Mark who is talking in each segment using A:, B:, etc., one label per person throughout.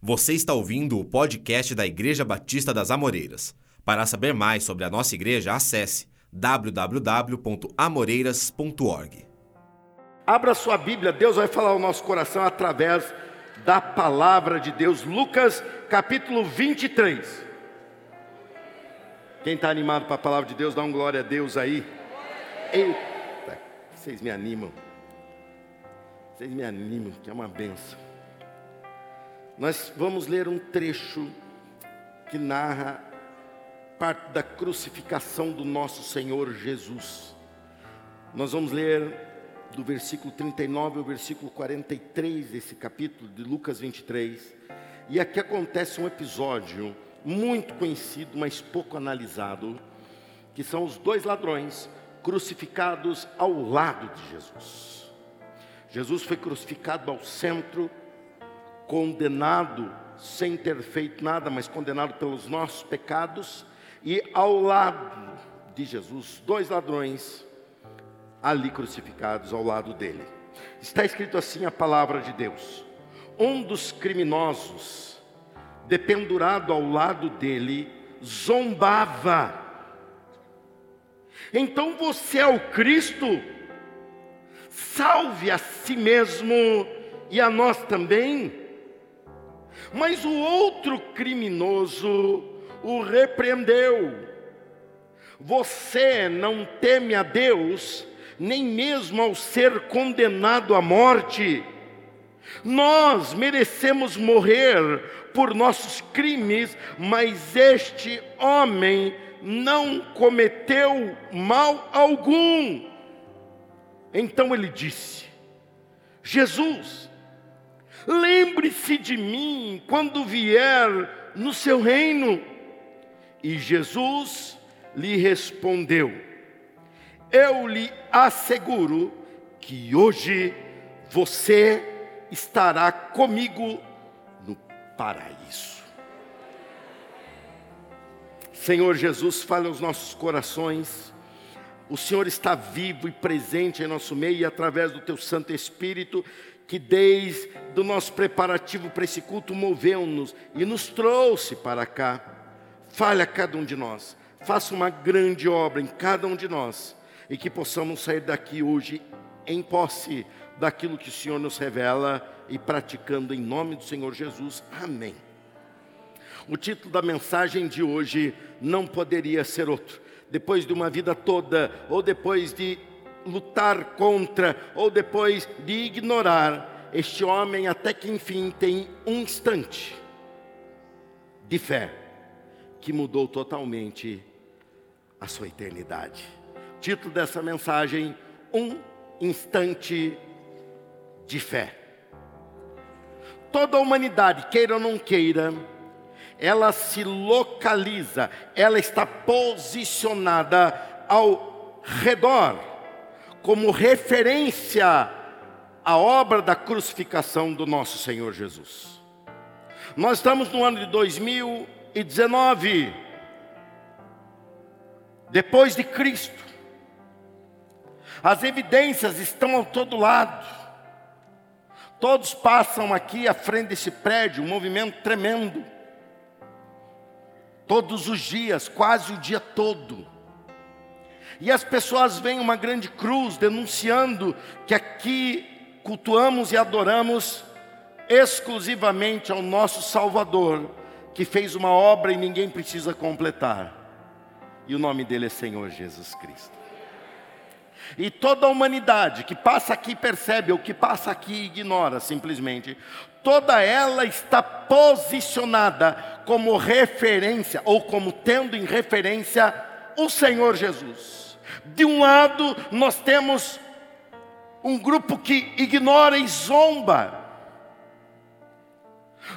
A: Você está ouvindo o podcast da Igreja Batista das Amoreiras. Para saber mais sobre a nossa igreja, acesse www.amoreiras.org.
B: Abra sua Bíblia, Deus vai falar ao nosso coração através da palavra de Deus. Lucas capítulo 23. Quem está animado para a palavra de Deus, dá um glória a Deus aí. Eita, vocês me animam. Vocês me animam, que é uma benção. Nós vamos ler um trecho que narra parte da crucificação do nosso Senhor Jesus. Nós vamos ler do versículo 39 ao versículo 43 desse capítulo de Lucas 23. E aqui acontece um episódio muito conhecido, mas pouco analisado, que são os dois ladrões crucificados ao lado de Jesus. Jesus foi crucificado ao centro condenado sem ter feito nada, mas condenado pelos nossos pecados, e ao lado de Jesus, dois ladrões ali crucificados ao lado dele. Está escrito assim a palavra de Deus: um dos criminosos, dependurado ao lado dele, zombava. Então você é o Cristo, salve a si mesmo e a nós também. Mas o outro criminoso o repreendeu. Você não teme a Deus, nem mesmo ao ser condenado à morte. Nós merecemos morrer por nossos crimes, mas este homem não cometeu mal algum. Então ele disse: Jesus, Lembre-se de mim quando vier no seu reino. E Jesus lhe respondeu: Eu lhe asseguro que hoje você estará comigo no paraíso. Senhor Jesus, fale aos nossos corações. O Senhor está vivo e presente em nosso meio e através do teu Santo Espírito que desde o nosso preparativo para esse culto moveu-nos e nos trouxe para cá. Fale a cada um de nós, faça uma grande obra em cada um de nós e que possamos sair daqui hoje em posse daquilo que o Senhor nos revela e praticando em nome do Senhor Jesus. Amém. O título da mensagem de hoje não poderia ser outro. Depois de uma vida toda, ou depois de lutar contra ou depois de ignorar, este homem até que enfim tem um instante de fé que mudou totalmente a sua eternidade. Título dessa mensagem: Um instante de fé. Toda a humanidade, queira ou não queira, ela se localiza, ela está posicionada ao redor como referência à obra da crucificação do nosso Senhor Jesus. Nós estamos no ano de 2019, depois de Cristo. As evidências estão ao todo lado. Todos passam aqui à frente desse prédio, um movimento tremendo. Todos os dias, quase o dia todo. E as pessoas veem uma grande cruz denunciando que aqui cultuamos e adoramos exclusivamente ao nosso Salvador, que fez uma obra e ninguém precisa completar. E o nome dele é Senhor Jesus Cristo. E toda a humanidade que passa aqui percebe, ou que passa aqui ignora simplesmente, toda ela está posicionada como referência, ou como tendo em referência o Senhor Jesus. De um lado, nós temos um grupo que ignora e zomba.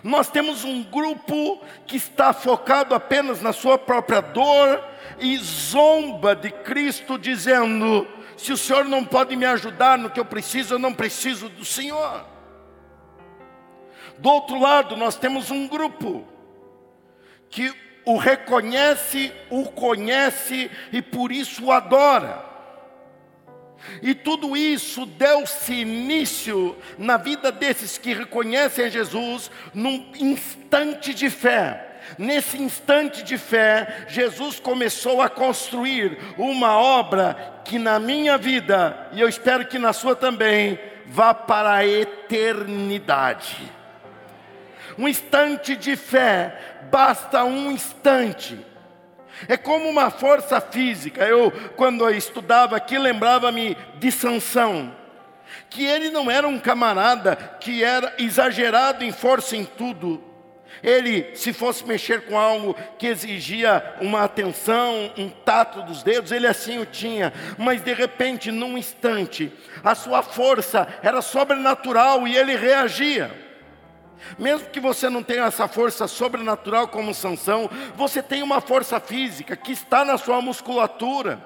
B: Nós temos um grupo que está focado apenas na sua própria dor e zomba de Cristo, dizendo: se o Senhor não pode me ajudar no que eu preciso, eu não preciso do Senhor. Do outro lado, nós temos um grupo que o reconhece, o conhece e por isso o adora. E tudo isso deu-se início na vida desses que reconhecem Jesus num instante de fé. Nesse instante de fé, Jesus começou a construir uma obra que na minha vida, e eu espero que na sua também, vá para a eternidade. Um instante de fé, basta um instante. É como uma força física. Eu, quando eu estudava aqui, lembrava-me de Sansão, que ele não era um camarada que era exagerado em força em tudo. Ele, se fosse mexer com algo que exigia uma atenção, um tato dos dedos, ele assim o tinha. Mas de repente, num instante, a sua força era sobrenatural e ele reagia. Mesmo que você não tenha essa força sobrenatural como Sansão, você tem uma força física que está na sua musculatura.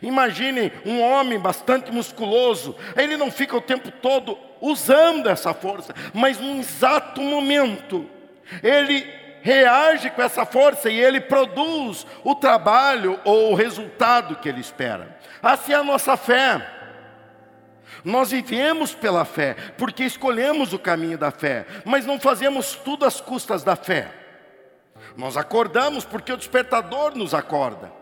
B: Imagine um homem bastante musculoso, ele não fica o tempo todo usando essa força, mas num exato momento, ele reage com essa força e ele produz o trabalho ou o resultado que ele espera. Assim é a nossa fé. Nós vivemos pela fé, porque escolhemos o caminho da fé, mas não fazemos tudo às custas da fé. Nós acordamos porque o despertador nos acorda.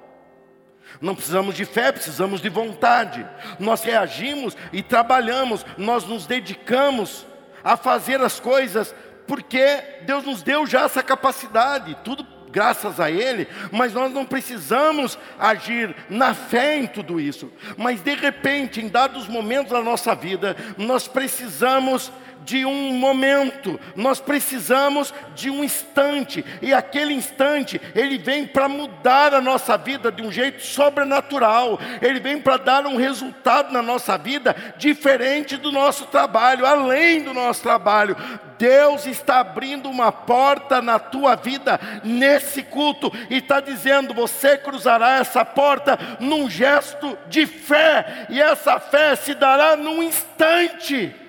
B: Não precisamos de fé, precisamos de vontade. Nós reagimos e trabalhamos, nós nos dedicamos a fazer as coisas porque Deus nos deu já essa capacidade, tudo graças a Ele, mas nós não precisamos agir na fé em tudo isso. Mas de repente, em dados momentos da nossa vida, nós precisamos de um momento, nós precisamos de um instante, e aquele instante, ele vem para mudar a nossa vida de um jeito sobrenatural, ele vem para dar um resultado na nossa vida diferente do nosso trabalho, além do nosso trabalho. Deus está abrindo uma porta na tua vida nesse culto e está dizendo: você cruzará essa porta num gesto de fé, e essa fé se dará num instante.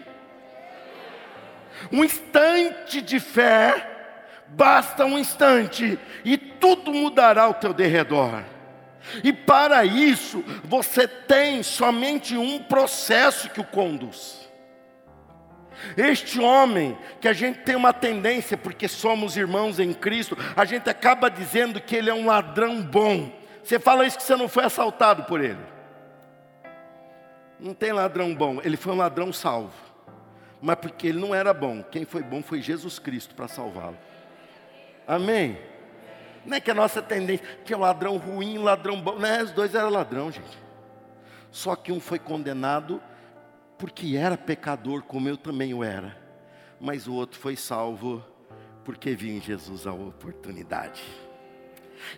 B: Um instante de fé, basta um instante, e tudo mudará ao teu derredor. E para isso, você tem somente um processo que o conduz. Este homem, que a gente tem uma tendência, porque somos irmãos em Cristo, a gente acaba dizendo que ele é um ladrão bom. Você fala isso que você não foi assaltado por ele. Não tem ladrão bom, ele foi um ladrão salvo mas porque ele não era bom. Quem foi bom foi Jesus Cristo para salvá-lo. Amém? Não é que a nossa tendência, que é ladrão ruim, ladrão bom. Não, os dois eram ladrão, gente. Só que um foi condenado porque era pecador, como eu também o era. Mas o outro foi salvo porque viu em Jesus a oportunidade.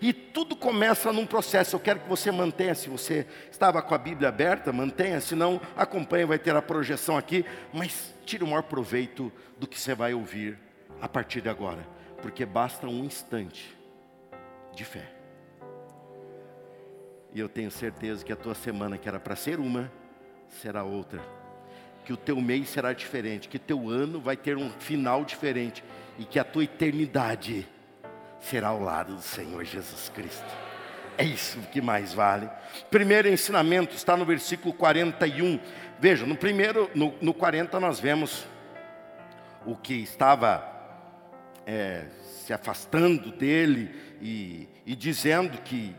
B: E tudo começa num processo. Eu quero que você mantenha, se você estava com a Bíblia aberta, mantenha, se não, acompanhe, vai ter a projeção aqui, mas tire o maior proveito do que você vai ouvir a partir de agora, porque basta um instante de fé. E eu tenho certeza que a tua semana, que era para ser uma, será outra. Que o teu mês será diferente, que teu ano vai ter um final diferente e que a tua eternidade será ao lado do Senhor Jesus Cristo. É isso que mais vale. Primeiro ensinamento está no versículo 41. Veja, no primeiro, no, no 40 nós vemos o que estava é, se afastando dele e, e dizendo que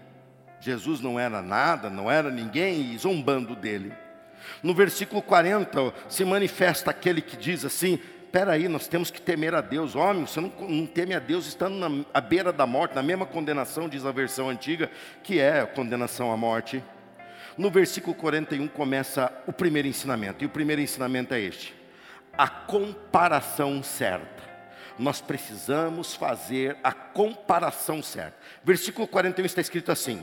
B: Jesus não era nada, não era ninguém e zombando dele. No versículo 40 se manifesta aquele que diz assim: espera aí, nós temos que temer a Deus. Homem, você não, não teme a Deus estando na, à beira da morte, na mesma condenação, diz a versão antiga, que é a condenação à morte. No versículo 41 começa o primeiro ensinamento, e o primeiro ensinamento é este: a comparação certa. Nós precisamos fazer a comparação certa. Versículo 41 está escrito assim: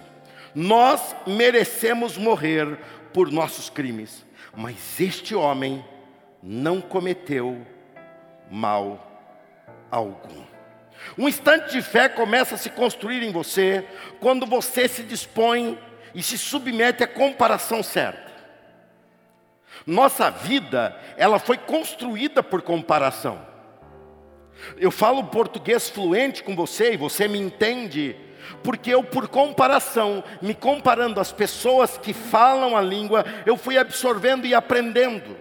B: Nós merecemos morrer por nossos crimes, mas este homem não cometeu mal algum. Um instante de fé começa a se construir em você quando você se dispõe e se submete à comparação certa. Nossa vida, ela foi construída por comparação. Eu falo português fluente com você e você me entende porque eu, por comparação, me comparando às pessoas que falam a língua, eu fui absorvendo e aprendendo.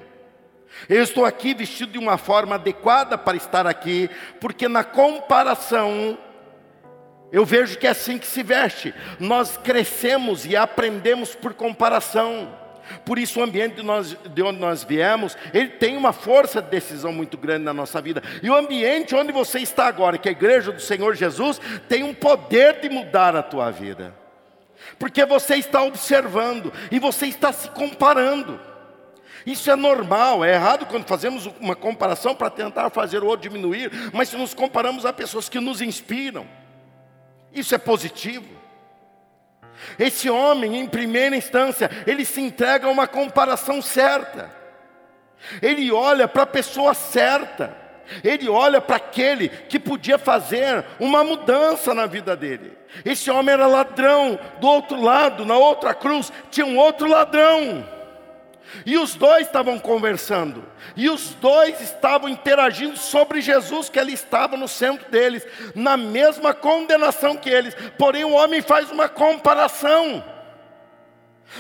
B: Eu estou aqui vestido de uma forma adequada para estar aqui, porque na comparação, eu vejo que é assim que se veste. Nós crescemos e aprendemos por comparação. Por isso o ambiente de, nós, de, onde nós viemos, ele tem uma força de decisão muito grande na nossa vida. E o ambiente onde você está agora, que é a igreja do Senhor Jesus, tem um poder de mudar a tua vida. Porque você está observando e você está se comparando. Isso é normal, é errado quando fazemos uma comparação para tentar fazer o outro diminuir, mas se nos comparamos a pessoas que nos inspiram, isso é positivo. Esse homem, em primeira instância, ele se entrega a uma comparação certa. Ele olha para a pessoa certa. Ele olha para aquele que podia fazer uma mudança na vida dele. Esse homem era ladrão, do outro lado, na outra cruz, tinha um outro ladrão. E os dois estavam conversando, e os dois estavam interagindo sobre Jesus, que ele estava no centro deles, na mesma condenação que eles. Porém, o homem faz uma comparação.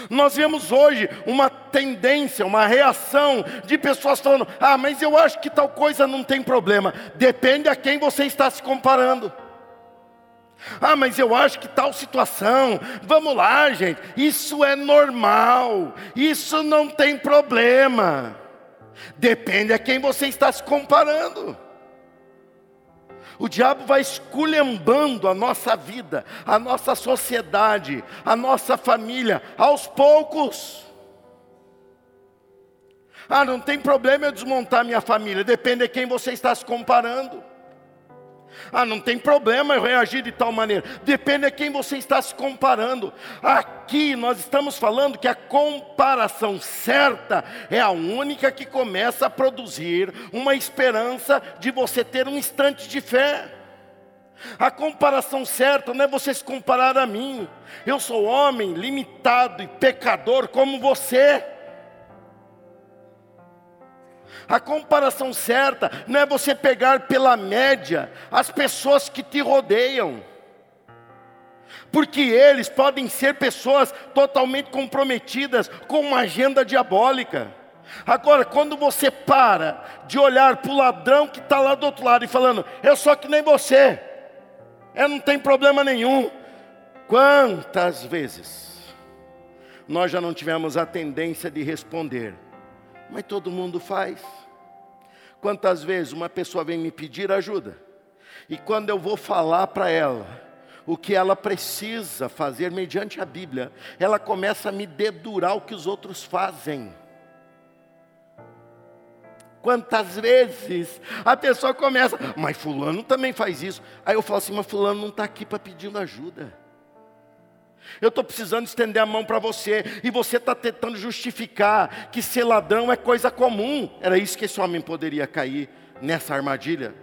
B: Nós vemos hoje uma tendência, uma reação de pessoas falando: ah, mas eu acho que tal coisa não tem problema. Depende a quem você está se comparando. Ah, mas eu acho que tal situação, vamos lá, gente, isso é normal, isso não tem problema. Depende a quem você está se comparando. O diabo vai esculhambando a nossa vida, a nossa sociedade, a nossa família, aos poucos. Ah, não tem problema eu desmontar minha família, depende de quem você está se comparando. Ah, não tem problema eu reagir de tal maneira. Depende de quem você está se comparando. Aqui nós estamos falando que a comparação certa é a única que começa a produzir uma esperança de você ter um instante de fé. A comparação certa não é você se comparar a mim. Eu sou homem limitado e pecador como você. A comparação certa não é você pegar pela média as pessoas que te rodeiam. Porque eles podem ser pessoas totalmente comprometidas com uma agenda diabólica. Agora, quando você para de olhar para o ladrão que está lá do outro lado e falando, eu sou que nem você, eu não tem problema nenhum. Quantas vezes nós já não tivemos a tendência de responder, mas todo mundo faz. Quantas vezes uma pessoa vem me pedir ajuda, e quando eu vou falar para ela o que ela precisa fazer mediante a Bíblia, ela começa a me dedurar o que os outros fazem. Quantas vezes a pessoa começa, mas Fulano também faz isso. Aí eu falo assim, mas Fulano não está aqui para pedir ajuda. Eu estou precisando estender a mão para você, e você está tentando justificar que ser ladrão é coisa comum. Era isso que esse homem poderia cair nessa armadilha.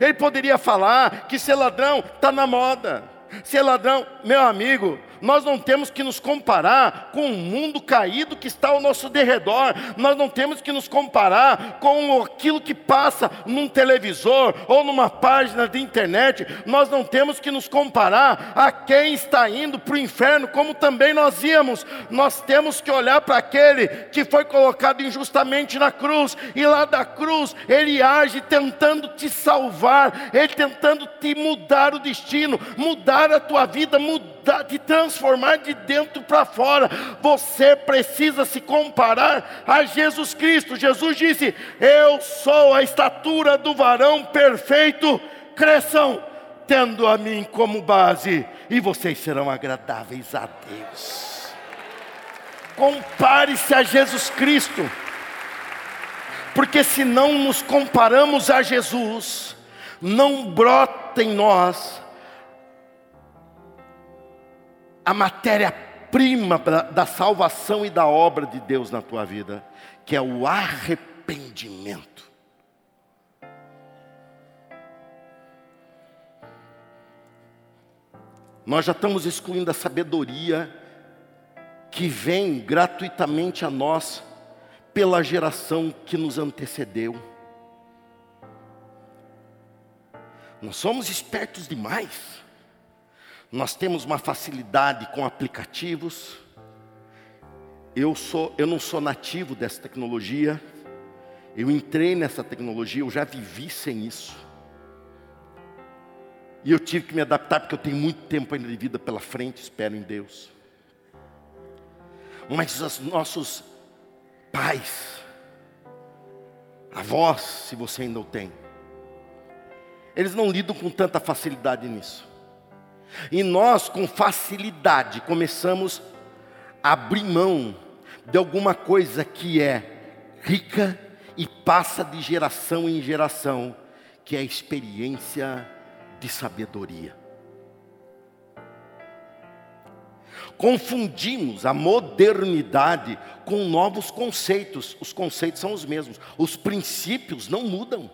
B: Ele poderia falar que ser ladrão está na moda. Ser ladrão, meu amigo, nós não temos que nos comparar com o mundo caído que está ao nosso derredor. Nós não temos que nos comparar com aquilo que passa num televisor ou numa página de internet. Nós não temos que nos comparar a quem está indo para o inferno, como também nós íamos. Nós temos que olhar para aquele que foi colocado injustamente na cruz e lá da cruz ele age tentando te salvar, ele tentando te mudar o destino, mudar a tua vida, mudar, te transformar de dentro para fora. Você precisa se comparar a Jesus Cristo. Jesus disse: Eu sou a estatura do varão perfeito. Cresçam, tendo a mim como base, e vocês serão agradáveis a Deus. Compare-se a Jesus Cristo, porque se não nos comparamos a Jesus, não brota em nós a matéria-prima da salvação e da obra de Deus na tua vida, que é o arrependimento. Nós já estamos excluindo a sabedoria que vem gratuitamente a nós pela geração que nos antecedeu. Nós somos espertos demais. Nós temos uma facilidade com aplicativos. Eu sou, eu não sou nativo dessa tecnologia. Eu entrei nessa tecnologia, eu já vivi sem isso. E eu tive que me adaptar porque eu tenho muito tempo ainda de vida pela frente, espero em Deus. Mas os nossos pais, avós, se você ainda o tem, eles não lidam com tanta facilidade nisso. E nós, com facilidade, começamos a abrir mão de alguma coisa que é rica e passa de geração em geração, que é a experiência de sabedoria. Confundimos a modernidade com novos conceitos. Os conceitos são os mesmos, os princípios não mudam.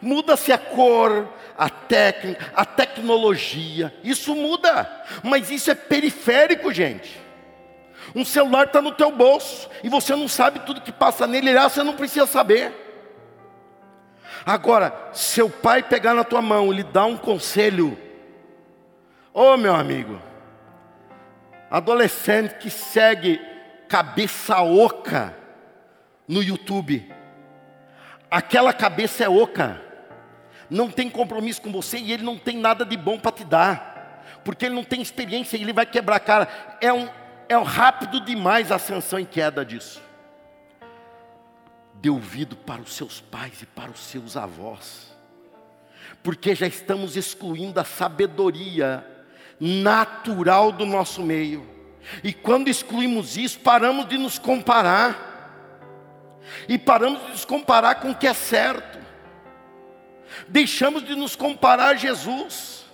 B: Muda-se a cor, a técnica, a tecnologia, isso muda, mas isso é periférico, gente. Um celular está no teu bolso e você não sabe tudo que passa nele, lá você não precisa saber. Agora, seu pai pegar na tua mão e lhe dar um conselho, ô oh, meu amigo, adolescente que segue cabeça oca no YouTube, aquela cabeça é oca, não tem compromisso com você e ele não tem nada de bom para te dar, porque ele não tem experiência e ele vai quebrar a cara. É um, é um rápido demais a ascensão e queda disso. Dê ouvido para os seus pais e para os seus avós, porque já estamos excluindo a sabedoria natural do nosso meio. E quando excluímos isso, paramos de nos comparar. E paramos de nos comparar com o que é certo. Deixamos de nos comparar a Jesus.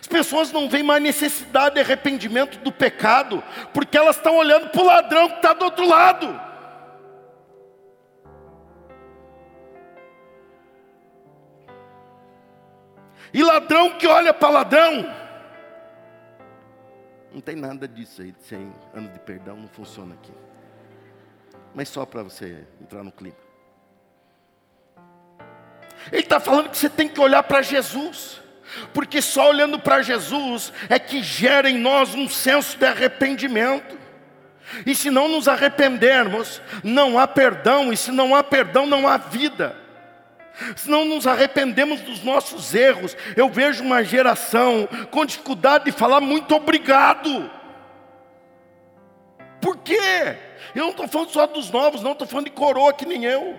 B: As pessoas não veem mais necessidade de arrependimento do pecado, porque elas estão olhando para o ladrão que está do outro lado. E ladrão que olha para ladrão, não tem nada disso aí, de 100 anos de perdão, não funciona aqui. Mas só para você entrar no clima. Ele está falando que você tem que olhar para Jesus, porque só olhando para Jesus é que gera em nós um senso de arrependimento. E se não nos arrependermos, não há perdão, e se não há perdão, não há vida. Se não nos arrependemos dos nossos erros, eu vejo uma geração com dificuldade de falar muito obrigado. Por quê? Eu não estou falando só dos novos, não, estou falando de coroa que nem eu.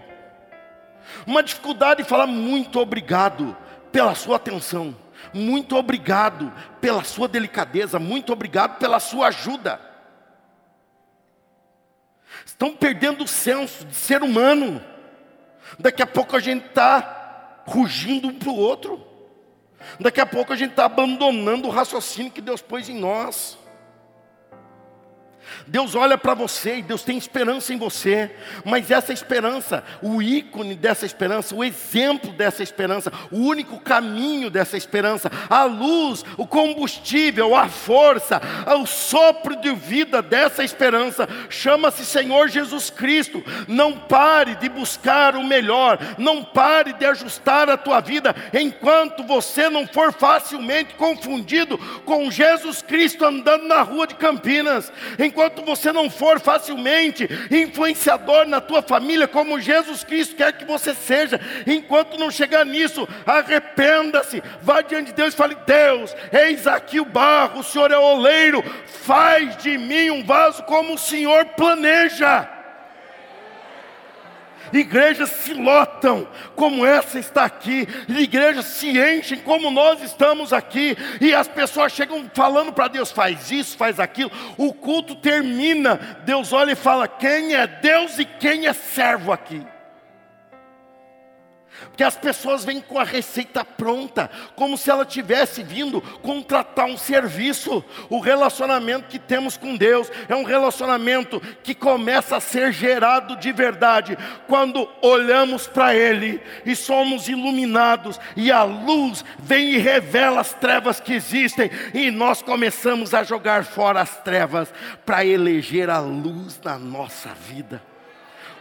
B: Uma dificuldade de falar muito obrigado pela sua atenção, muito obrigado pela sua delicadeza, muito obrigado pela sua ajuda. Estão perdendo o senso de ser humano. Daqui a pouco a gente está rugindo um para o outro. Daqui a pouco a gente está abandonando o raciocínio que Deus pôs em nós. Deus olha para você e Deus tem esperança em você, mas essa esperança, o ícone dessa esperança, o exemplo dessa esperança, o único caminho dessa esperança, a luz, o combustível, a força, o sopro de vida dessa esperança, chama-se Senhor Jesus Cristo. Não pare de buscar o melhor, não pare de ajustar a tua vida enquanto você não for facilmente confundido com Jesus Cristo andando na rua de Campinas, enquanto enquanto você não for facilmente influenciador na tua família, como Jesus Cristo quer que você seja, enquanto não chegar nisso, arrependa-se, vá diante de Deus e fale: Deus, eis aqui o barro, o Senhor é o oleiro, faz de mim um vaso como o Senhor planeja igrejas se lotam, como essa está aqui, igrejas se enchem, como nós estamos aqui, e as pessoas chegam falando para Deus: faz isso, faz aquilo, o culto termina, Deus olha e fala: quem é Deus e quem é servo aqui? Porque as pessoas vêm com a receita pronta, como se ela tivesse vindo contratar um serviço. O relacionamento que temos com Deus é um relacionamento que começa a ser gerado de verdade quando olhamos para Ele e somos iluminados, e a luz vem e revela as trevas que existem, e nós começamos a jogar fora as trevas para eleger a luz na nossa vida.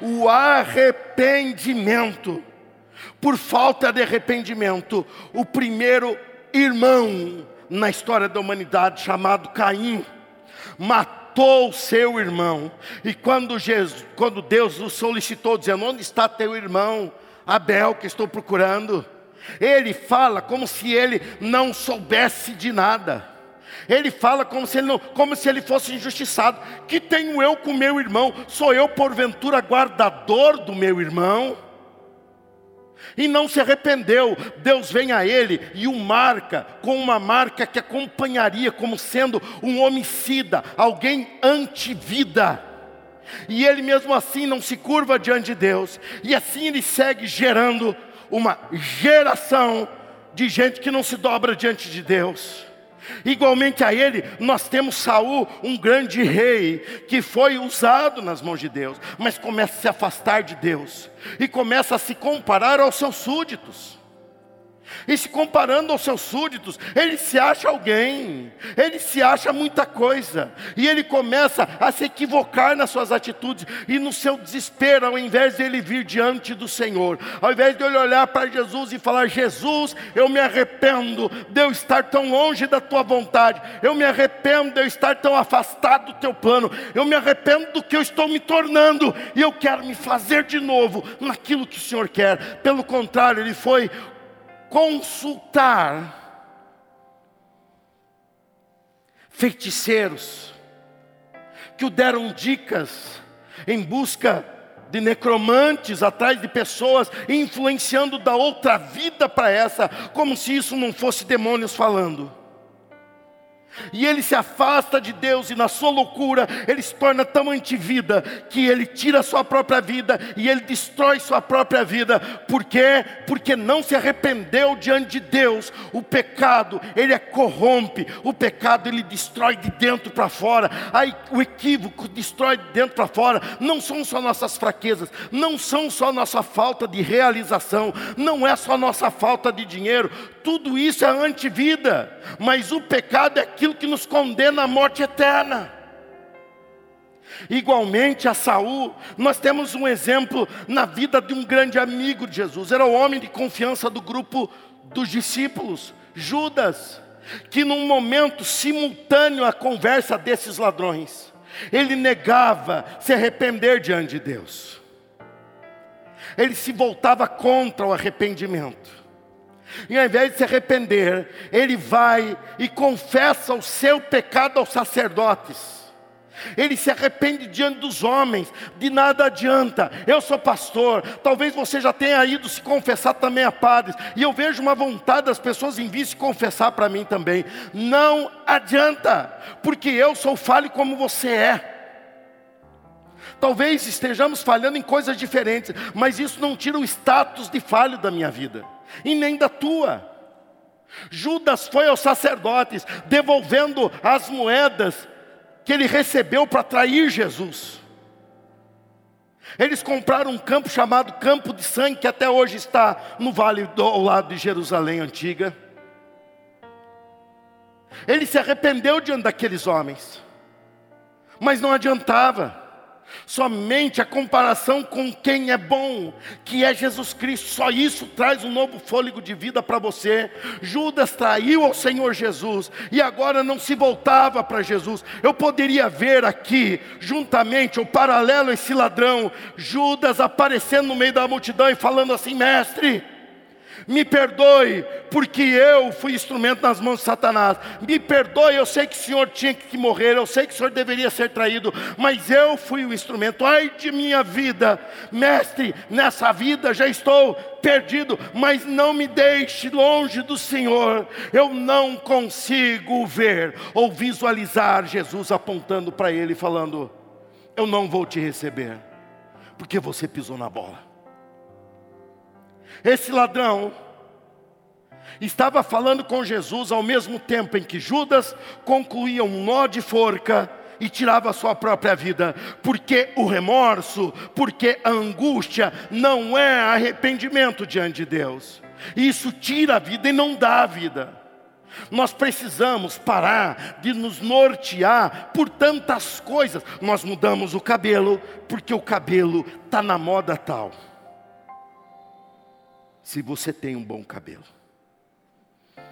B: O arrependimento por falta de arrependimento, o primeiro irmão na história da humanidade chamado Caim. Matou seu irmão. E quando, Jesus, quando Deus o solicitou, dizendo: Onde está teu irmão? Abel, que estou procurando. Ele fala como se ele não soubesse de nada. Ele fala como se ele, não, como se ele fosse injustiçado. Que tenho eu com meu irmão? Sou eu, porventura, guardador do meu irmão? E não se arrependeu. Deus vem a ele e o marca com uma marca que acompanharia como sendo um homicida, alguém anti-vida. E ele mesmo assim não se curva diante de Deus. E assim ele segue gerando uma geração de gente que não se dobra diante de Deus. Igualmente a ele, nós temos Saul, um grande rei, que foi usado nas mãos de Deus, mas começa a se afastar de Deus e começa a se comparar aos seus súditos. E se comparando aos seus súditos, ele se acha alguém, ele se acha muita coisa, e ele começa a se equivocar nas suas atitudes, e no seu desespero, ao invés de ele vir diante do Senhor, ao invés de ele olhar para Jesus e falar: Jesus, eu me arrependo de eu estar tão longe da tua vontade, eu me arrependo de eu estar tão afastado do teu plano, eu me arrependo do que eu estou me tornando, e eu quero me fazer de novo naquilo que o Senhor quer. Pelo contrário, ele foi consultar feiticeiros que o deram dicas em busca de necromantes, atrás de pessoas, influenciando da outra vida para essa, como se isso não fosse demônios falando. E ele se afasta de Deus e na sua loucura ele se torna tão antivida que ele tira a sua própria vida e ele destrói sua própria vida. Por quê? Porque não se arrependeu diante de Deus. O pecado, ele é corrompe. O pecado ele destrói de dentro para fora. Aí o equívoco destrói de dentro para fora. Não são só nossas fraquezas, não são só nossa falta de realização, não é só nossa falta de dinheiro. Tudo isso é antivida, mas o pecado é aquilo que nos condena à morte eterna. Igualmente a Saul, nós temos um exemplo na vida de um grande amigo de Jesus, era o homem de confiança do grupo dos discípulos, Judas, que num momento simultâneo à conversa desses ladrões, ele negava se arrepender diante de Deus. Ele se voltava contra o arrependimento. E ao invés de se arrepender, ele vai e confessa o seu pecado aos sacerdotes. Ele se arrepende diante dos homens, de nada adianta. Eu sou pastor, talvez você já tenha ido se confessar também a padres, e eu vejo uma vontade das pessoas em vir se confessar para mim também. Não adianta, porque eu sou falho como você é. Talvez estejamos falhando em coisas diferentes, mas isso não tira o status de falho da minha vida e nem da tua. Judas foi aos sacerdotes devolvendo as moedas que ele recebeu para trair Jesus. Eles compraram um campo chamado Campo de Sangue, que até hoje está no vale do, ao lado de Jerusalém antiga. Ele se arrependeu diante daqueles homens, mas não adiantava. Somente a comparação com quem é bom, que é Jesus Cristo, só isso traz um novo fôlego de vida para você. Judas traiu ao Senhor Jesus e agora não se voltava para Jesus. Eu poderia ver aqui, juntamente, o paralelo a esse ladrão, Judas aparecendo no meio da multidão e falando assim: Mestre, me perdoe, porque eu fui instrumento nas mãos de Satanás. Me perdoe, eu sei que o Senhor tinha que morrer, eu sei que o Senhor deveria ser traído, mas eu fui o instrumento. Ai de minha vida, mestre, nessa vida já estou perdido, mas não me deixe longe do Senhor. Eu não consigo ver ou visualizar Jesus apontando para ele, falando: Eu não vou te receber, porque você pisou na bola. Esse ladrão estava falando com Jesus ao mesmo tempo em que Judas concluía um nó de forca e tirava a sua própria vida, porque o remorso, porque a angústia não é arrependimento diante de Deus. Isso tira a vida e não dá a vida. Nós precisamos parar de nos nortear por tantas coisas. Nós mudamos o cabelo porque o cabelo está na moda tal se você tem um bom cabelo.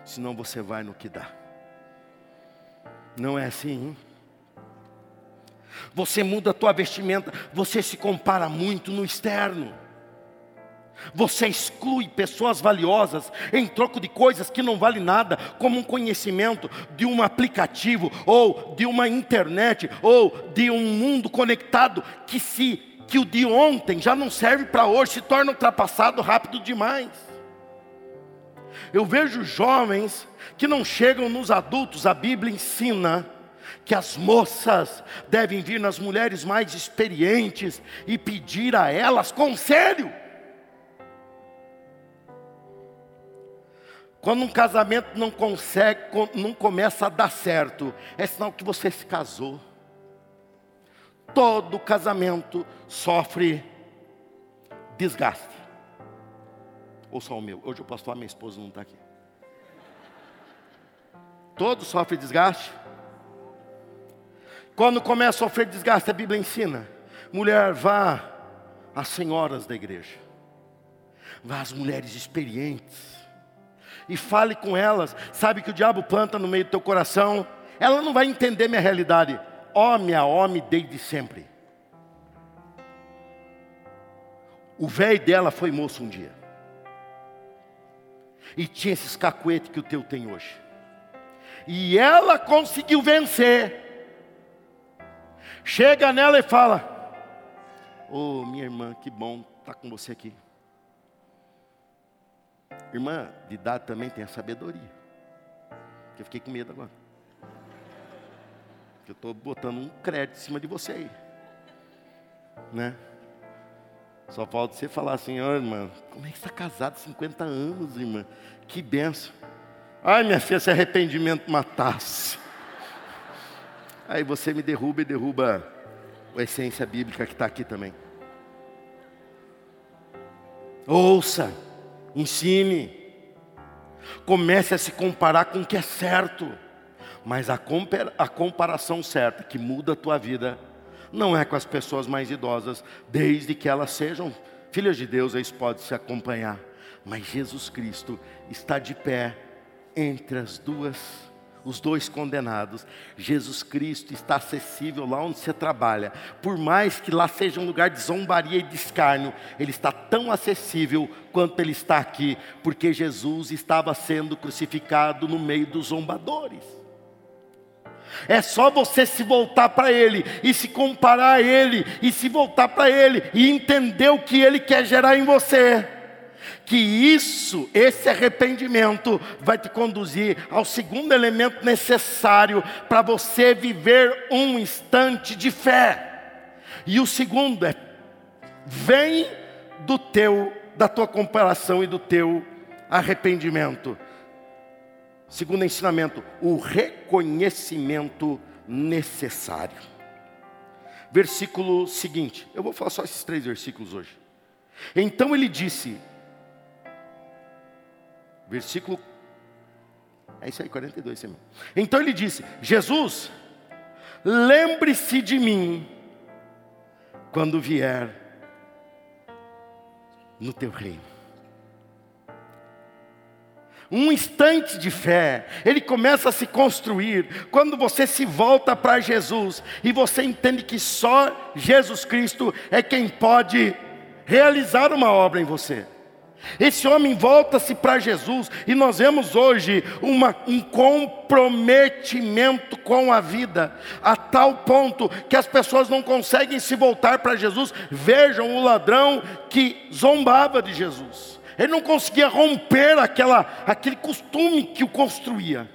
B: Senão você vai no que dá. Não é assim. Você muda a tua vestimenta, você se compara muito no externo. Você exclui pessoas valiosas em troco de coisas que não valem nada, como um conhecimento de um aplicativo, ou de uma internet, ou de um mundo conectado que se que o de ontem já não serve para hoje, se torna ultrapassado rápido demais. Eu vejo jovens que não chegam nos adultos, a Bíblia ensina que as moças devem vir nas mulheres mais experientes e pedir a elas conselho. Quando um casamento não consegue, não começa a dar certo, é sinal que você se casou. Todo casamento sofre desgaste. Ou só o meu. Hoje eu posso falar, minha esposa não está aqui. Todos sofrem desgaste. Quando começa a sofrer desgaste, a Bíblia ensina: mulher, vá às senhoras da igreja, vá às mulheres experientes, e fale com elas. Sabe que o diabo planta no meio do teu coração, ela não vai entender minha realidade. Homem a homem desde sempre. O velho dela foi moço um dia. E tinha esses cacuetes que o teu tem hoje. E ela conseguiu vencer. Chega nela e fala: Ô oh, minha irmã, que bom estar tá com você aqui. Irmã de idade também tem a sabedoria. Eu fiquei com medo agora. Eu estou botando um crédito em cima de você aí. Né? Só falta você falar assim, oh, irmã, como é que está casado 50 anos, irmã? Que benção. Ai, minha filha, se arrependimento matasse. Aí você me derruba e derruba a essência bíblica que está aqui também. Ouça, ensine, comece a se comparar com o que é certo, mas a, a comparação certa que muda a tua vida não é com as pessoas mais idosas, desde que elas sejam filhas de Deus, isso pode se acompanhar. Mas Jesus Cristo está de pé entre as duas, os dois condenados. Jesus Cristo está acessível lá onde você trabalha. Por mais que lá seja um lugar de zombaria e de escárnio, ele está tão acessível quanto ele está aqui, porque Jesus estava sendo crucificado no meio dos zombadores. É só você se voltar para Ele e se comparar a Ele e se voltar para Ele e entender o que Ele quer gerar em você que isso, esse arrependimento, vai te conduzir ao segundo elemento necessário para você viver um instante de fé. E o segundo é: vem do teu, da tua comparação e do teu arrependimento. Segundo ensinamento, o reconhecimento necessário. Versículo seguinte, eu vou falar só esses três versículos hoje. Então ele disse: Versículo. É isso aí, 42, Senhor. Então ele disse: Jesus, lembre-se de mim quando vier no teu reino. Um instante de fé, ele começa a se construir quando você se volta para Jesus e você entende que só Jesus Cristo é quem pode realizar uma obra em você. Esse homem volta-se para Jesus e nós vemos hoje uma, um comprometimento com a vida, a tal ponto que as pessoas não conseguem se voltar para Jesus. Vejam o ladrão que zombava de Jesus, ele não conseguia romper aquela, aquele costume que o construía.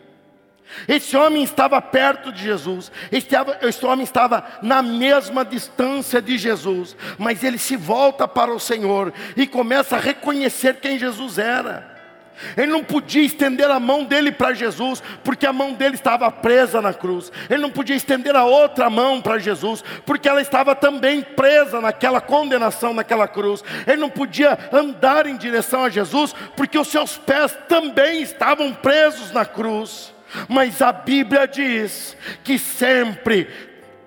B: Esse homem estava perto de Jesus, esse, esse, homem estava na mesma distância de Jesus, mas ele se volta para o Senhor e começa a reconhecer quem Jesus era. Ele não podia estender a mão dele para Jesus, porque a mão dele estava presa na cruz. Ele não podia estender a outra mão para Jesus, porque ela estava também presa naquela condenação, naquela cruz. Ele não podia andar em direção a Jesus, porque os seus pés também estavam presos na cruz. Mas a Bíblia diz que sempre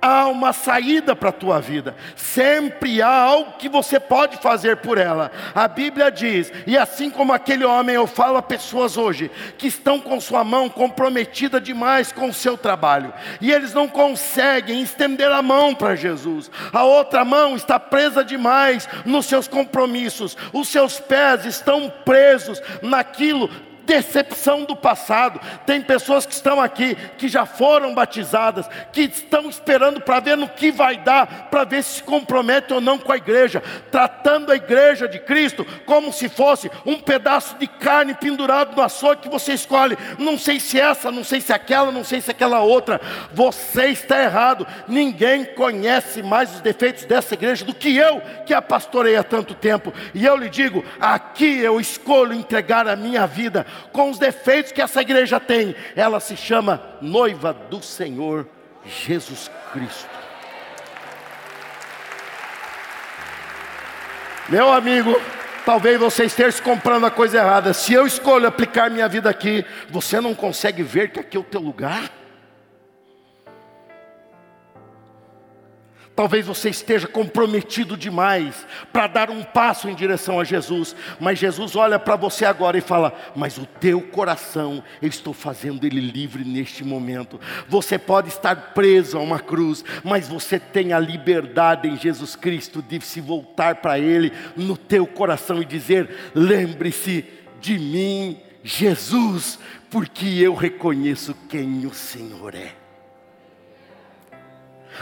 B: há uma saída para a tua vida, sempre há algo que você pode fazer por ela. A Bíblia diz, e assim como aquele homem, eu falo a pessoas hoje que estão com sua mão comprometida demais com o seu trabalho, e eles não conseguem estender a mão para Jesus, a outra mão está presa demais nos seus compromissos, os seus pés estão presos naquilo decepção do passado. Tem pessoas que estão aqui, que já foram batizadas, que estão esperando para ver no que vai dar, para ver se se compromete ou não com a igreja, tratando a igreja de Cristo como se fosse um pedaço de carne pendurado no açougue que você escolhe. Não sei se essa, não sei se aquela, não sei se aquela outra. Você está errado. Ninguém conhece mais os defeitos dessa igreja do que eu, que a pastorei há tanto tempo. E eu lhe digo: aqui eu escolho entregar a minha vida com os defeitos que essa igreja tem. Ela se chama noiva do Senhor Jesus Cristo. Meu amigo, talvez você esteja comprando a coisa errada. Se eu escolho aplicar minha vida aqui, você não consegue ver que aqui é o teu lugar? Talvez você esteja comprometido demais para dar um passo em direção a Jesus, mas Jesus olha para você agora e fala: Mas o teu coração, eu estou fazendo ele livre neste momento. Você pode estar preso a uma cruz, mas você tem a liberdade em Jesus Cristo de se voltar para Ele no teu coração e dizer: Lembre-se de mim, Jesus, porque eu reconheço quem o Senhor é.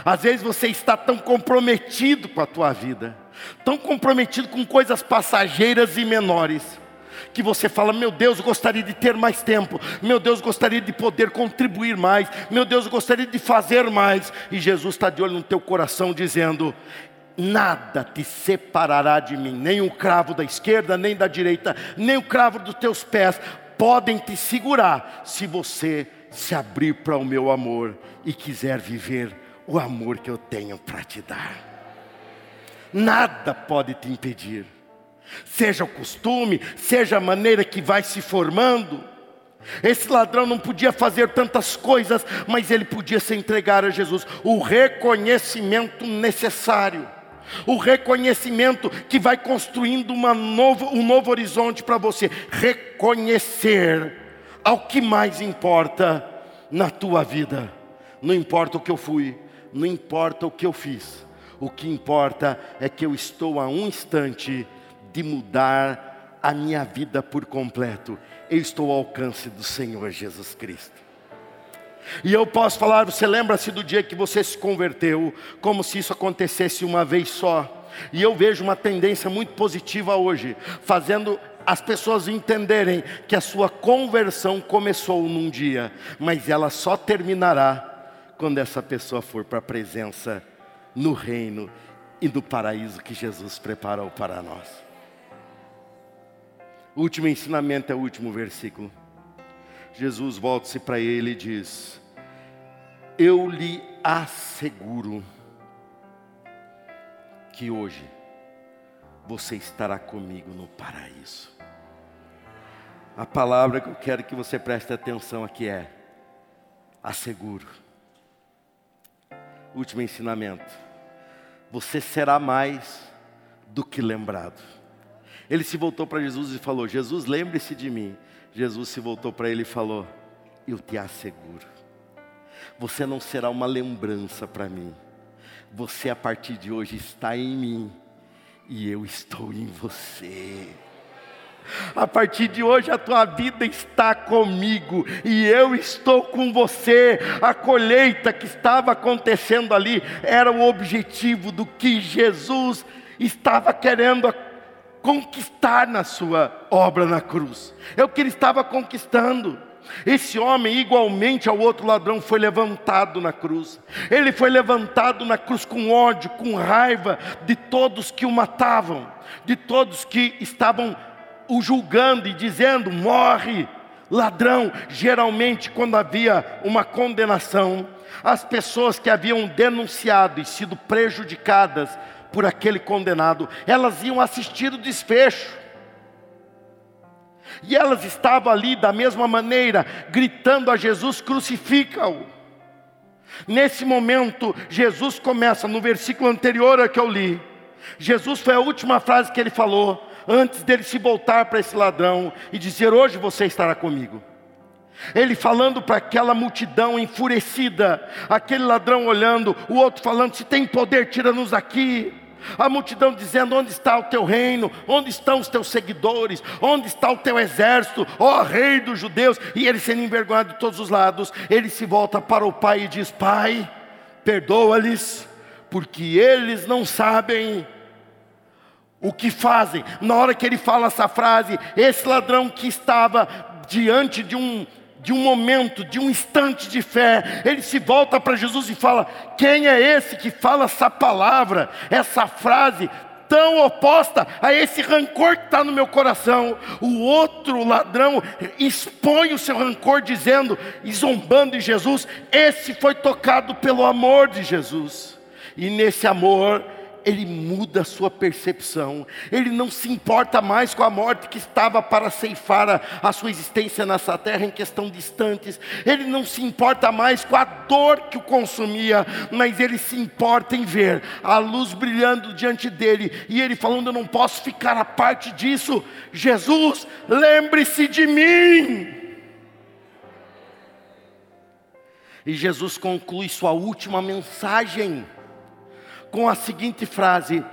B: Às vezes você está tão comprometido com a tua vida, tão comprometido com coisas passageiras e menores, que você fala: Meu Deus, eu gostaria de ter mais tempo, meu Deus, eu gostaria de poder contribuir mais, meu Deus, eu gostaria de fazer mais. E Jesus está de olho no teu coração, dizendo: Nada te separará de mim, nem o cravo da esquerda, nem da direita, nem o cravo dos teus pés. Podem te segurar, se você se abrir para o meu amor e quiser viver o amor que eu tenho para te dar. Nada pode te impedir, seja o costume, seja a maneira que vai se formando. Esse ladrão não podia fazer tantas coisas, mas ele podia se entregar a Jesus. O reconhecimento necessário, o reconhecimento que vai construindo novo, um novo horizonte para você. Reconhecer ao que mais importa na tua vida. Não importa o que eu fui, não importa o que eu fiz, o que importa é que eu estou a um instante de mudar a minha vida por completo. Eu estou ao alcance do Senhor Jesus Cristo. E eu posso falar, você lembra-se do dia que você se converteu, como se isso acontecesse uma vez só. E eu vejo uma tendência muito positiva hoje, fazendo as pessoas entenderem que a sua conversão começou num dia, mas ela só terminará quando essa pessoa for para a presença no reino e no paraíso que Jesus preparou para nós. O último ensinamento é o último versículo. Jesus volta-se para ele e diz: Eu lhe asseguro que hoje você estará comigo no paraíso. A palavra que eu quero que você preste atenção aqui é: asseguro. Último ensinamento: você será mais do que lembrado. Ele se voltou para Jesus e falou: Jesus, lembre-se de mim. Jesus se voltou para ele e falou: Eu te asseguro, você não será uma lembrança para mim. Você a partir de hoje está em mim e eu estou em você. A partir de hoje a tua vida está comigo e eu estou com você. A colheita que estava acontecendo ali era o objetivo do que Jesus estava querendo conquistar na sua obra na cruz. É o que ele estava conquistando. Esse homem, igualmente ao outro ladrão, foi levantado na cruz. Ele foi levantado na cruz com ódio, com raiva de todos que o matavam, de todos que estavam o julgando e dizendo: morre, ladrão. Geralmente, quando havia uma condenação, as pessoas que haviam denunciado e sido prejudicadas por aquele condenado, elas iam assistir o desfecho. E elas estavam ali da mesma maneira, gritando a Jesus: crucifica-o. Nesse momento, Jesus começa, no versículo anterior a que eu li, Jesus foi a última frase que ele falou, antes dele se voltar para esse ladrão e dizer: Hoje você estará comigo. Ele falando para aquela multidão enfurecida, aquele ladrão olhando, o outro falando: Se tem poder, tira-nos aqui. A multidão dizendo: Onde está o teu reino? Onde estão os teus seguidores? Onde está o teu exército? Ó Rei dos judeus! E ele sendo envergonhado de todos os lados, ele se volta para o pai e diz: Pai, perdoa-lhes, porque eles não sabem o que fazem. Na hora que ele fala essa frase, esse ladrão que estava diante de um de um momento, de um instante de fé, ele se volta para Jesus e fala: Quem é esse que fala essa palavra, essa frase tão oposta a esse rancor que está no meu coração? O outro ladrão expõe o seu rancor, dizendo e zombando de Jesus: Esse foi tocado pelo amor de Jesus, e nesse amor ele muda a sua percepção, ele não se importa mais com a morte que estava para ceifar a, a, sua existência nessa terra em questão distantes, ele não se importa mais com a dor que o consumia, mas ele se importa em ver a luz brilhando diante dele e ele falando: Eu não posso ficar a parte disso, Jesus, lembre-se de mim. E Jesus conclui sua última mensagem com a seguinte frase: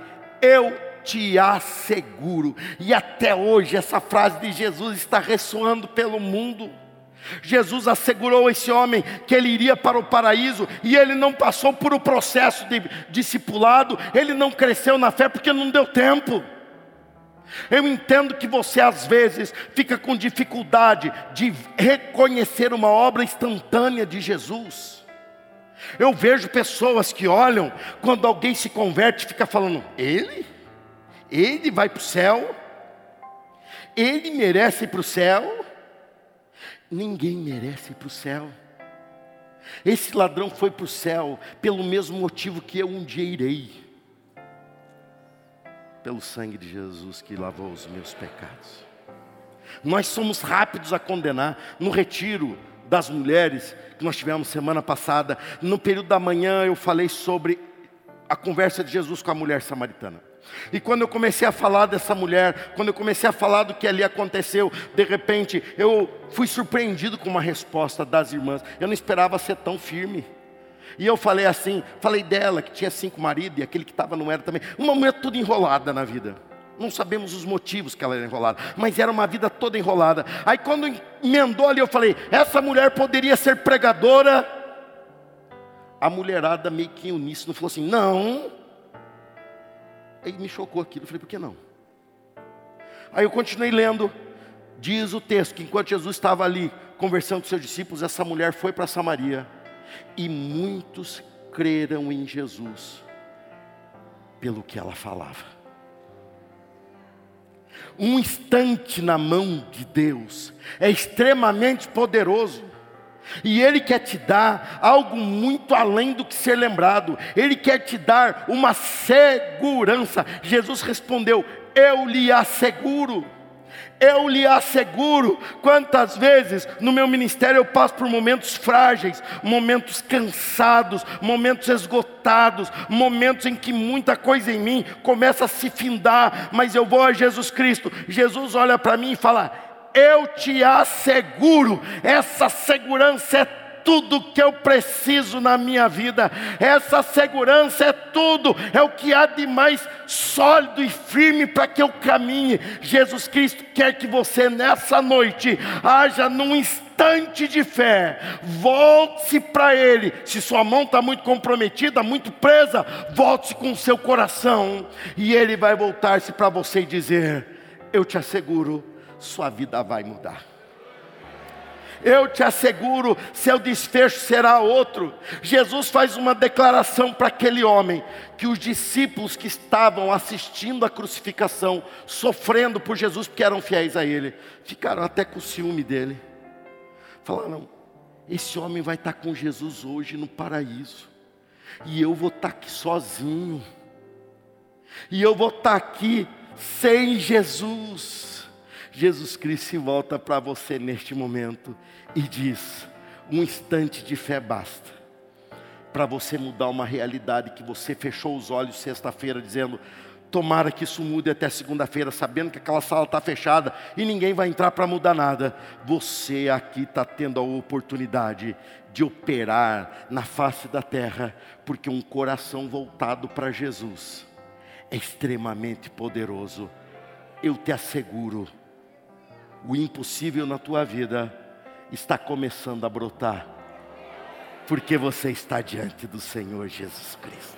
B: Eu te asseguro. E até hoje essa frase de Jesus está ressoando pelo mundo. Jesus assegurou esse homem que ele iria para o paraíso e ele não passou por o um processo de discipulado, ele não cresceu na fé porque não deu tempo. Eu entendo que você às vezes fica com dificuldade de reconhecer uma obra instantânea de Jesus. Eu vejo pessoas que olham, quando alguém se converte, fica falando: ele? Ele vai para o céu? Ele merece ir para o céu? Ninguém merece ir para o céu. Esse ladrão foi para o céu pelo mesmo motivo que eu um dia irei pelo sangue de Jesus que lavou os meus pecados. Nós somos rápidos a condenar. No retiro, das mulheres que nós tivemos semana passada, no período da manhã eu falei sobre a conversa de Jesus com a mulher samaritana. E quando eu comecei a falar dessa mulher, quando eu comecei a falar do que ali aconteceu, de repente eu fui surpreendido com uma resposta das irmãs. Eu não esperava ser tão firme. E eu falei assim, falei dela que tinha cinco maridos e aquele que estava não era também. Uma mulher toda enrolada na vida. Não sabemos os motivos que ela era enrolada, mas era uma vida toda enrolada. Aí quando emendou ali, eu falei: essa mulher poderia ser pregadora. A mulherada meio que uníssono falou assim: não. Aí me chocou aquilo. Eu falei: por que não? Aí eu continuei lendo. Diz o texto que enquanto Jesus estava ali conversando com seus discípulos, essa mulher foi para Samaria e muitos creram em Jesus pelo que ela falava um instante na mão de Deus é extremamente poderoso. E Ele quer te dar algo muito além do que ser lembrado, Ele quer te dar uma segurança. Jesus respondeu: Eu lhe asseguro. Eu lhe asseguro, quantas vezes no meu ministério eu passo por momentos frágeis, momentos cansados, momentos esgotados, momentos em que muita coisa em mim começa a se findar, mas eu vou a Jesus Cristo. Jesus olha para mim e fala: Eu te asseguro, essa segurança é tudo que eu preciso na minha vida. Essa segurança é tudo, é o que há de mais sólido e firme para que eu caminhe. Jesus Cristo quer que você nessa noite haja num instante de fé, volte-se para Ele. Se sua mão está muito comprometida, muito presa, volte-se com o seu coração, e Ele vai voltar-se para você e dizer: Eu te asseguro, sua vida vai mudar eu te asseguro, seu desfecho será outro. Jesus faz uma declaração para aquele homem, que os discípulos que estavam assistindo a crucificação, sofrendo por Jesus, porque eram fiéis a Ele, ficaram até com ciúme dele. Falaram: esse homem vai estar com Jesus hoje no paraíso, e eu vou estar aqui sozinho, e eu vou estar aqui sem Jesus. Jesus Cristo se volta para você neste momento e diz: um instante de fé basta. para você mudar uma realidade que você fechou os olhos sexta-feira dizendo: Tomara que isso mude até segunda-feira, sabendo que aquela sala está fechada e ninguém vai entrar para mudar nada. Você aqui está tendo a oportunidade de operar na face da terra, porque um coração voltado para Jesus é extremamente poderoso. Eu te asseguro, o impossível na tua vida está começando a brotar, porque você está diante do Senhor Jesus Cristo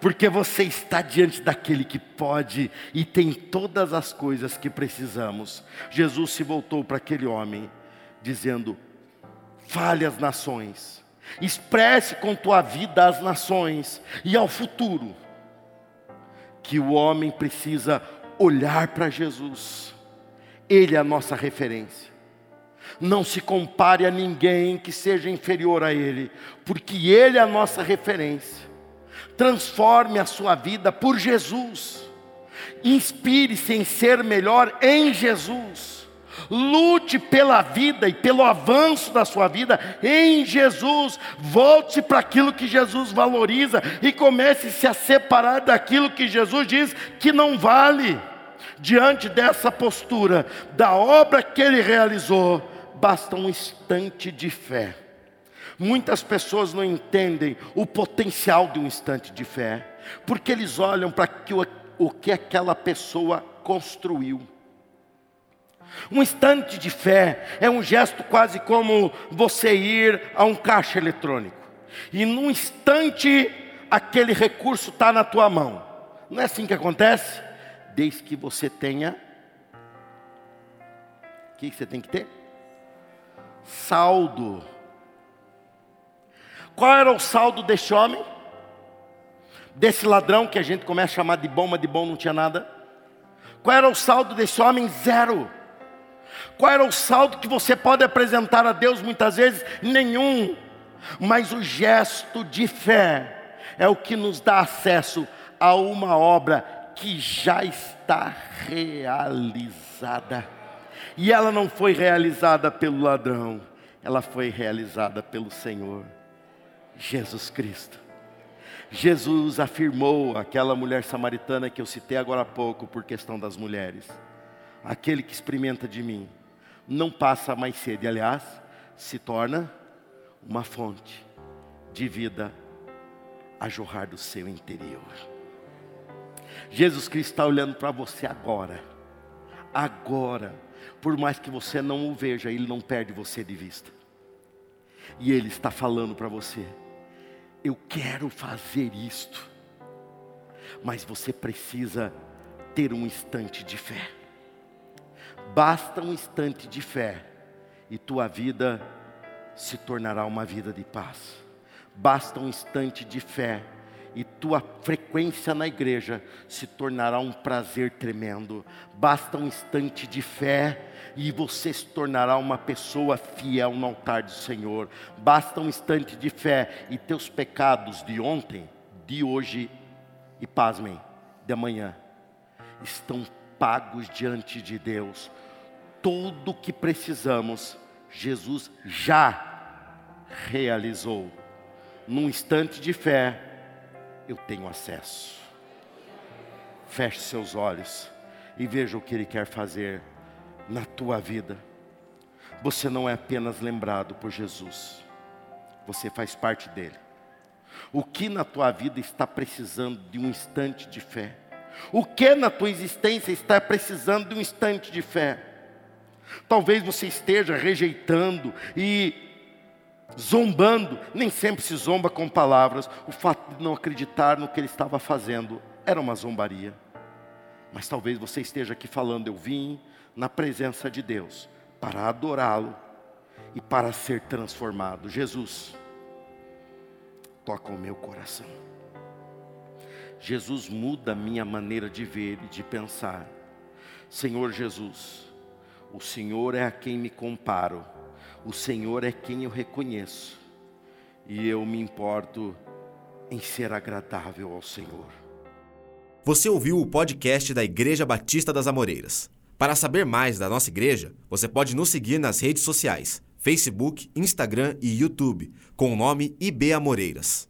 B: porque você está diante daquele que pode e tem todas as coisas que precisamos. Jesus se voltou para aquele homem, dizendo: Fale às nações, expresse com tua vida às nações e ao futuro, que o homem precisa olhar para Jesus, Ele é a nossa referência. Não se compare a ninguém que seja inferior a Ele, porque Ele é a nossa referência transforme a sua vida por Jesus. Inspire-se em ser melhor em Jesus. Lute pela vida e pelo avanço da sua vida em Jesus. Volte para aquilo que Jesus valoriza e comece -se a separar daquilo que Jesus diz que não vale. Diante dessa postura, da obra que ele realizou, basta um instante de fé Muitas pessoas não entendem o potencial de um instante de fé, porque eles olham para o que aquela pessoa construiu. Um instante de fé é um gesto quase como você ir a um caixa eletrônico. E num instante aquele recurso está na tua mão. Não é assim que acontece? Desde que você tenha. O que você tem que ter? Saldo qual era o saldo desse homem? Desse ladrão que a gente começa a chamar de bom, mas de bom não tinha nada. Qual era o saldo desse homem? Zero. Qual era o saldo que você pode apresentar a Deus muitas vezes? Nenhum. Mas o gesto de fé é o que nos dá acesso a uma obra que já está realizada. E ela não foi realizada pelo ladrão, ela foi realizada pelo Senhor. Jesus Cristo. Jesus afirmou aquela mulher samaritana que eu citei agora há pouco por questão das mulheres. Aquele que experimenta de mim não passa mais sede, aliás, se torna uma fonte de vida a jorrar do seu interior. Jesus Cristo está olhando para você agora, agora, por mais que você não o veja, Ele não perde você de vista, e Ele está falando para você eu quero fazer isto. Mas você precisa ter um instante de fé. Basta um instante de fé e tua vida se tornará uma vida de paz. Basta um instante de fé e tua frequência na igreja se tornará um prazer tremendo. Basta um instante de fé e você se tornará uma pessoa fiel no altar do Senhor. Basta um instante de fé e teus pecados de ontem, de hoje e pasmem, de amanhã, estão pagos diante de Deus. Tudo o que precisamos, Jesus já realizou. Num instante de fé, eu tenho acesso. Feche seus olhos e veja o que Ele quer fazer na tua vida. Você não é apenas lembrado por Jesus, você faz parte dele. O que na tua vida está precisando de um instante de fé? O que na tua existência está precisando de um instante de fé? Talvez você esteja rejeitando e zombando, nem sempre se zomba com palavras. O fato de não acreditar no que ele estava fazendo era uma zombaria. Mas talvez você esteja aqui falando, eu vim na presença de Deus para adorá-lo e para ser transformado. Jesus, toca o meu coração. Jesus muda a minha maneira de ver e de pensar. Senhor Jesus, o Senhor é a quem me comparo o Senhor é quem eu reconheço, e eu me importo em ser agradável ao Senhor.
A: Você ouviu o podcast da Igreja Batista das Amoreiras. Para saber mais da nossa igreja, você pode nos seguir nas redes sociais Facebook, Instagram e YouTube, com o nome IB Amoreiras.